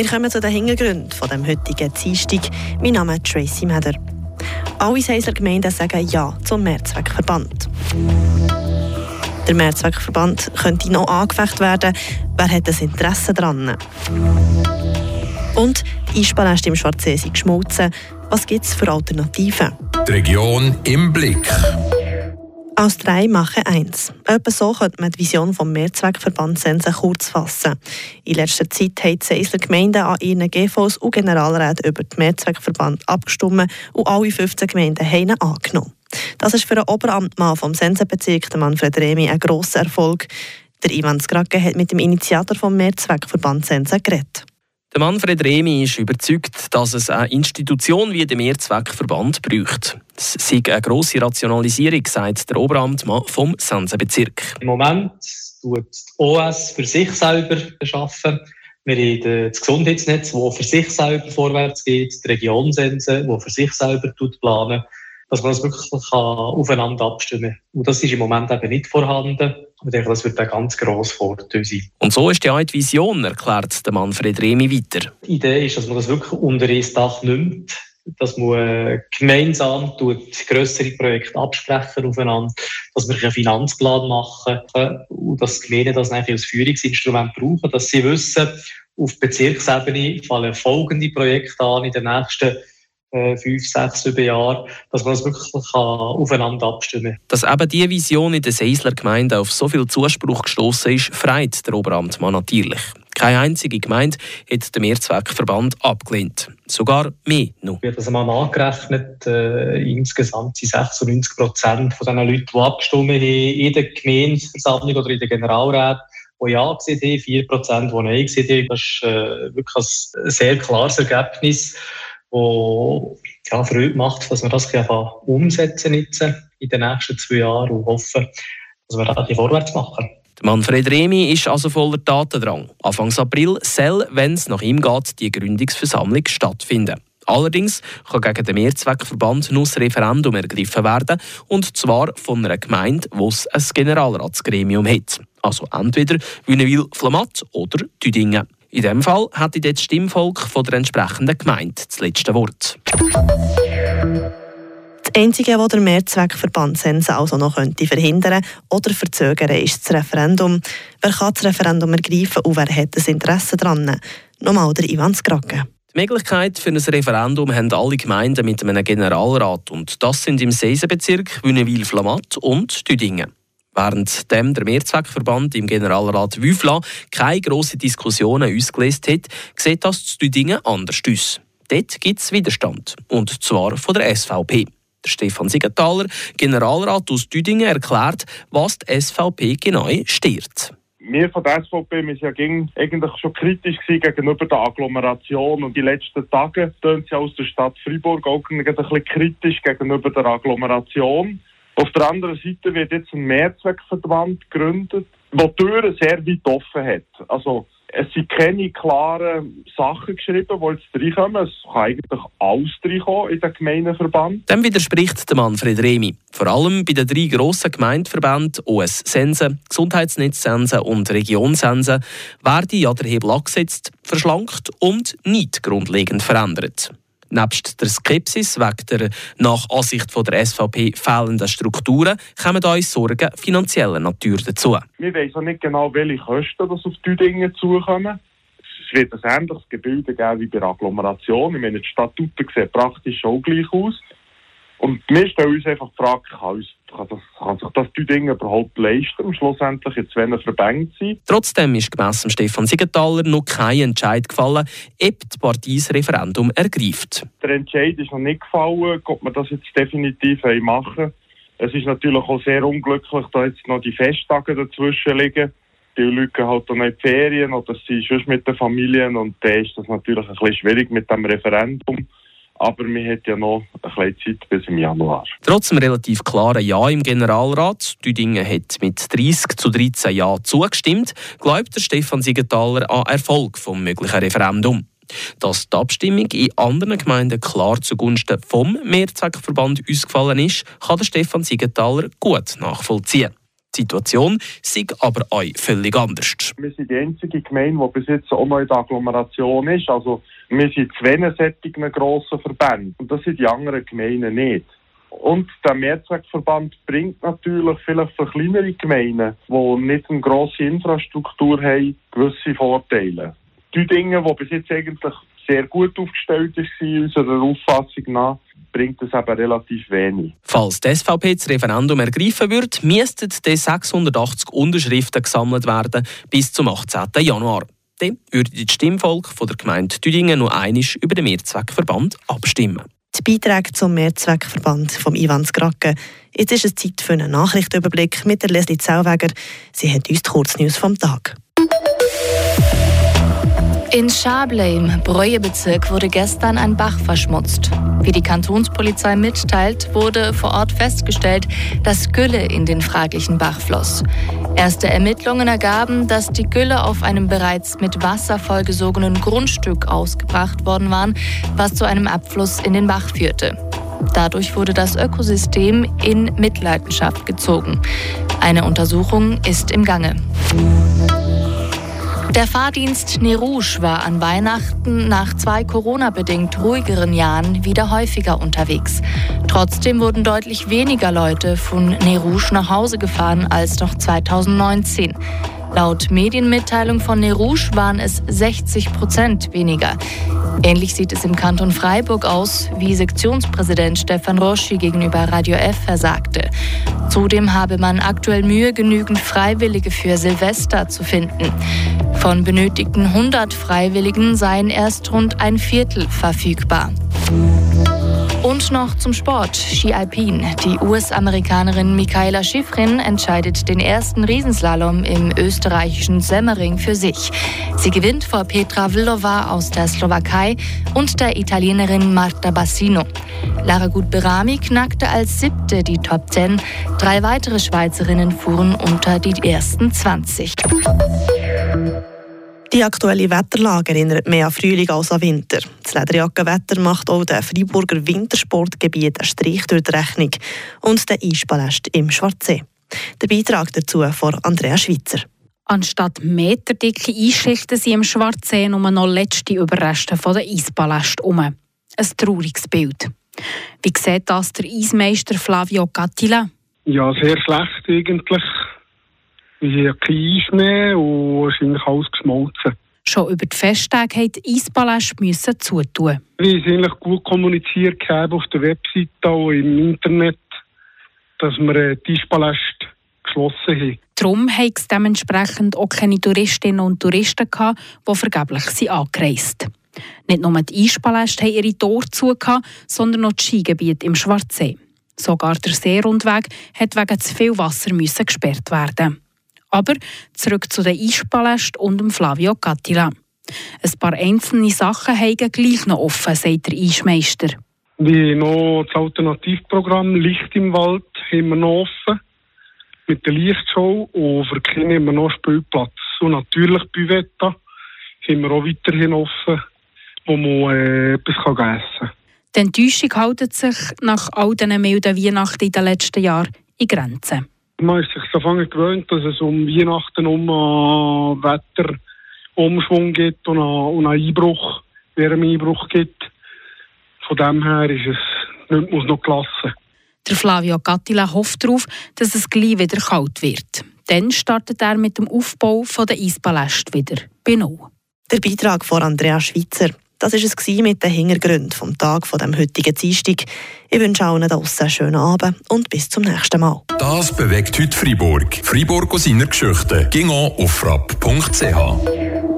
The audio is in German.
Wir kommen zu den Hintergründen von dem heutigen Dienstag. Mein Name ist Tracy Meder. Alle Seisler Gemeinden sagen Ja zum Mehrzweckverband. Der Mehrzweckverband könnte noch angefecht werden. Wer hat das Interesse daran? Und die Einsparnäste im Schwarzsee sind geschmolzen. Was gibt es für Alternativen? Die Region im Blick. Aus drei machen eins. Etwa so könnte man die Vision vom Mehrzweckverband Sense kurz fassen. In letzter Zeit haben die Seisler Gemeinden an ihren GVs und Generalräten über den Mehrzweckverband abgestimmt und alle 15 Gemeinden haben ihn angenommen. Das ist für den Oberamtmann vom Sensenbezirk, Manfred Remi, ein grosser Erfolg. Der Ivan Skrake hat mit dem Initiator vom Mehrzweckverband Sense geredet. Der Manfred Remi ist überzeugt, dass es eine Institution wie der Mehrzweckverband braucht. Es sei eine grosse Rationalisierung, sagt der Oberamtmann vom Sensenbezirk. Im Moment tut die OS für sich selber arbeiten. Wir haben das Gesundheitsnetz, das für sich selber vorwärts geht, die Region Sense, die für sich selber planen dass man das wirklich aufeinander abstimmen kann. Und das ist im Moment eben nicht vorhanden. Ich denke, das wird ein ganz grosser Vorteil sein. Und so ist die Vision, erklärt der Manfred Remi weiter. Die Idee ist, dass man das wirklich unter ein Dach nimmt, dass man gemeinsam grössere Projekte absprechen aufeinander, dass wir einen Finanzplan machen und dass die Gemeinden das als Führungsinstrument brauchen, dass sie wissen, auf Bezirksebene fallen folgende Projekte an in den nächsten äh, fünf, sechs, sieben Jahren, dass man das wirklich aufeinander abstimmen kann. Dass eben diese Vision in der Seisler Gemeinde auf so viel Zuspruch gestoßen ist, freut der Oberamtmann natürlich. Keine einzige Gemeinde hat den Mehrzweckverband abgelehnt. Sogar mehr noch. Ich habe das einmal nachgerechnet. Äh, insgesamt sind 96 Prozent von den Leuten, die abgestimmt haben, in der Gemeindeversammlung oder in der Generalrat, die Ja gesehen haben, 4 Prozent, die Nein gesehen haben. Das ist äh, wirklich ein sehr klares Ergebnis wo ja, Freude macht, dass wir das umsetzen jetzt in den nächsten zwei Jahren und hoffen, dass wir da vorwärts machen. Manfred Remi ist also voller Tatendrang. Anfang April soll, wenn es nach ihm geht, die Gründungsversammlung stattfinden. Allerdings kann gegen den Mehrzweckverband nur das Referendum ergriffen werden, und zwar von einer Gemeinde, es ein Generalratsgremium hat. Also entweder Wünnewil-Flamatt oder Tüdingen. In diesem Fall hätte das Stimmvolk von der entsprechenden Gemeinde das letzte Wort. Das Einzige, was der Mehrzweckverband Sense also noch könnte verhindern oder verzögern, ist das Referendum. Wer kann das Referendum ergreifen und wer hat das Interesse daran? Nochmal der Ivan Skrake. Die Möglichkeit für ein Referendum haben alle Gemeinden mit einem Generalrat und das sind im Seisenbezirk Wünnewil-Flamatt und Tüdingen. Während der Mehrzweckverband im Generalrat Wüfla keine grossen Diskussionen ausgelöst hat, sieht das zu Düdingen anders aus. Dort gibt es Widerstand, und zwar von der SVP. Der Stefan Siegenthaler, Generalrat aus Düdingen, erklärt, was die SVP genau stört. Wir von der SVP wir ja eigentlich schon kritisch gegenüber der Agglomeration und die letzten Tage tönt sie aus der Stadt Freiburg auch ein bisschen kritisch gegenüber der Agglomeration. Auf der anderen Seite wird jetzt ein Mehrzweckverband gegründet, der Türen sehr weit offen hat. Also, es sind keine klaren Sachen geschrieben, die jetzt reinkommen. Es kann eigentlich alles reinkommen in den Gemeindeverband. Dem widerspricht der Manfred Remi. Vor allem bei den drei grossen Gemeindeverbänden OS Sense, Gesundheitsnetz Sense und Region Sense werden ja der Hebel angesetzt, verschlankt und nicht grundlegend verändert. Nebst der Skepsis wegen der nach Ansicht der SVP fehlenden Strukturen kommen uns Sorgen finanzieller Natur dazu. Wir wissen nicht genau, welche Kosten das auf die Dinge zukommen. Es wird ein ähnliches Gebilde geben wie bei der Agglomeration. Ich meine, die Statuten sehen praktisch auch gleich aus. Und wir stellen uns einfach die Frage, kann, uns, kann, das, kann sich das die Dinge überhaupt leisten, um schlussendlich jetzt wenn er verbängt sein? Trotzdem ist gemäss Stefan Siegenthaler noch kein Entscheid gefallen, ob die Partei das Referendum ergreift. Der Entscheid ist noch nicht gefallen, ob man das jetzt definitiv machen Es ist natürlich auch sehr unglücklich, da jetzt noch die Festtage dazwischen liegen. Die Leute gehen halt noch in die Ferien oder sie schon mit den Familien und da ist das natürlich ein bisschen schwierig mit dem Referendum aber wir hat ja noch ein bisschen Zeit bis im Januar. Trotz dem relativ klaren Ja im Generalrat, Düdingen hat mit 30 zu 13 Ja zugestimmt, glaubt der Stefan Siegenthaler an Erfolg vom möglichen Referendum. Dass die Abstimmung in anderen Gemeinden klar zugunsten vom Mehrzweckverband ausgefallen ist, kann der Stefan Siegenthaler gut nachvollziehen. Die Situation sei aber auch völlig anders. Wir sind die einzige Gemeinde, die bis jetzt auch noch in der Agglomeration ist. Also wir sind zwei solchen grossen Verbände und das sind die anderen Gemeinden nicht. Und der Mehrzweckverband bringt natürlich vielleicht für kleinere Gemeinden, die nicht eine grosse Infrastruktur haben, gewisse Vorteile. Die Dinge, die bis jetzt eigentlich sehr gut aufgestellt sind, unserer Auffassung nach, bringt es eben relativ wenig. Falls die SVP das Referendum ergreifen wird, müssten die 680 Unterschriften gesammelt werden bis zum 18. Januar. Dann würde das Stimmvolk von der Gemeinde Tüdingen noch einmal über den Mehrzweckverband abstimmen. Die Beiträge zum Mehrzweckverband von Ivan Skrake. Jetzt ist es Zeit für einen Nachrichtenüberblick mit der Leslie Zauweger. Sie hat uns die Kurznews vom Tag. In Schabley im Breuebezirk wurde gestern ein Bach verschmutzt. Wie die Kantonspolizei mitteilt, wurde vor Ort festgestellt, dass Gülle in den fraglichen Bach floss. Erste Ermittlungen ergaben, dass die Gülle auf einem bereits mit Wasser vollgesogenen Grundstück ausgebracht worden war, was zu einem Abfluss in den Bach führte. Dadurch wurde das Ökosystem in Mitleidenschaft gezogen. Eine Untersuchung ist im Gange. Der Fahrdienst Nerouge war an Weihnachten nach zwei Corona-bedingt ruhigeren Jahren wieder häufiger unterwegs. Trotzdem wurden deutlich weniger Leute von Nerouge nach Hause gefahren als noch 2019. Laut Medienmitteilung von Nerouge waren es 60 Prozent weniger. Ähnlich sieht es im Kanton Freiburg aus, wie Sektionspräsident Stefan Roschi gegenüber Radio F versagte. Zudem habe man aktuell Mühe, genügend Freiwillige für Silvester zu finden. Von benötigten 100 Freiwilligen seien erst rund ein Viertel verfügbar. Und noch zum Sport. Ski Alpin. Die US-Amerikanerin Michaela Schifrin entscheidet den ersten Riesenslalom im österreichischen Semmering für sich. Sie gewinnt vor Petra Vlhova aus der Slowakei und der Italienerin Marta Bassino. Lara Gut-Berami knackte als siebte die Top 10. Drei weitere Schweizerinnen fuhren unter die ersten 20. Die aktuelle Wetterlage erinnert mehr an Frühling als an Winter. Das Lederjackenwetter macht auch den Freiburger Wintersportgebiet einen Strich durch die Rechnung und den Eispaläst im Schwarzsee. Der Beitrag dazu von Andrea Schweitzer. Anstatt meterdicke Eisschichten sind im Schwarzsee nur noch letzte Überreste von der Eispaläste um. Ein trauriges Bild. Wie sieht das der Eismeister Flavio Gattila? Ja, sehr schlecht eigentlich. Wir haben kein Eis mehr und eigentlich alles geschmolzen. Schon über die Festtage mussten die Eispaläste zutun. Wir haben eigentlich gut kommuniziert auf der Webseite und im Internet, dass wir äh, die Eispaläste geschlossen haben. Darum haben es dementsprechend auch keine Touristinnen und Touristen gehabt, die vergeblich sind angereist Nicht nur die Eispaläste haben ihre Tore zu, sondern auch das Skigebiet im Schwarzsee. Sogar der Seerundweg hat wegen zu viel Wasser müssen gesperrt werden. Aber zurück zu den Eispalästen und dem Flavio Cattila. Ein paar einzelne Sachen haben gleich noch offen, sagt der Eismeister. Wie noch das Alternativprogramm Licht im Wald haben wir noch offen. Mit der Lichtshow und für die Kinder haben wir noch Spielplatz. Und natürlich Buvetta haben wir auch weiterhin offen, wo man äh, etwas essen kann. Die Enttäuschung hält sich nach all diesen milden Weihnachten in den letzten Jahren in Grenzen. Man ist sich davon gewöhnt, dass es um Weihnachten um einen Wetterumschwung gibt und einen, Einbruch, Wärmeeinbruch gibt. Von dem her ist es nicht muss noch gelassen. Der Flavio Gattila hofft darauf, dass es gleich wieder kalt wird. Dann startet er mit dem Aufbau der Eispaläste wieder Null. Der Beitrag von Andrea Schweitzer. Das war es mit den Hintergründen vom Tag von dem heutigen Dienstag. Ich wünsche allen draussen einen schönen Abend und bis zum nächsten Mal. Das bewegt heute Freiburg. Freiburg aus seiner Geschichte. Ging auf frapp.ch.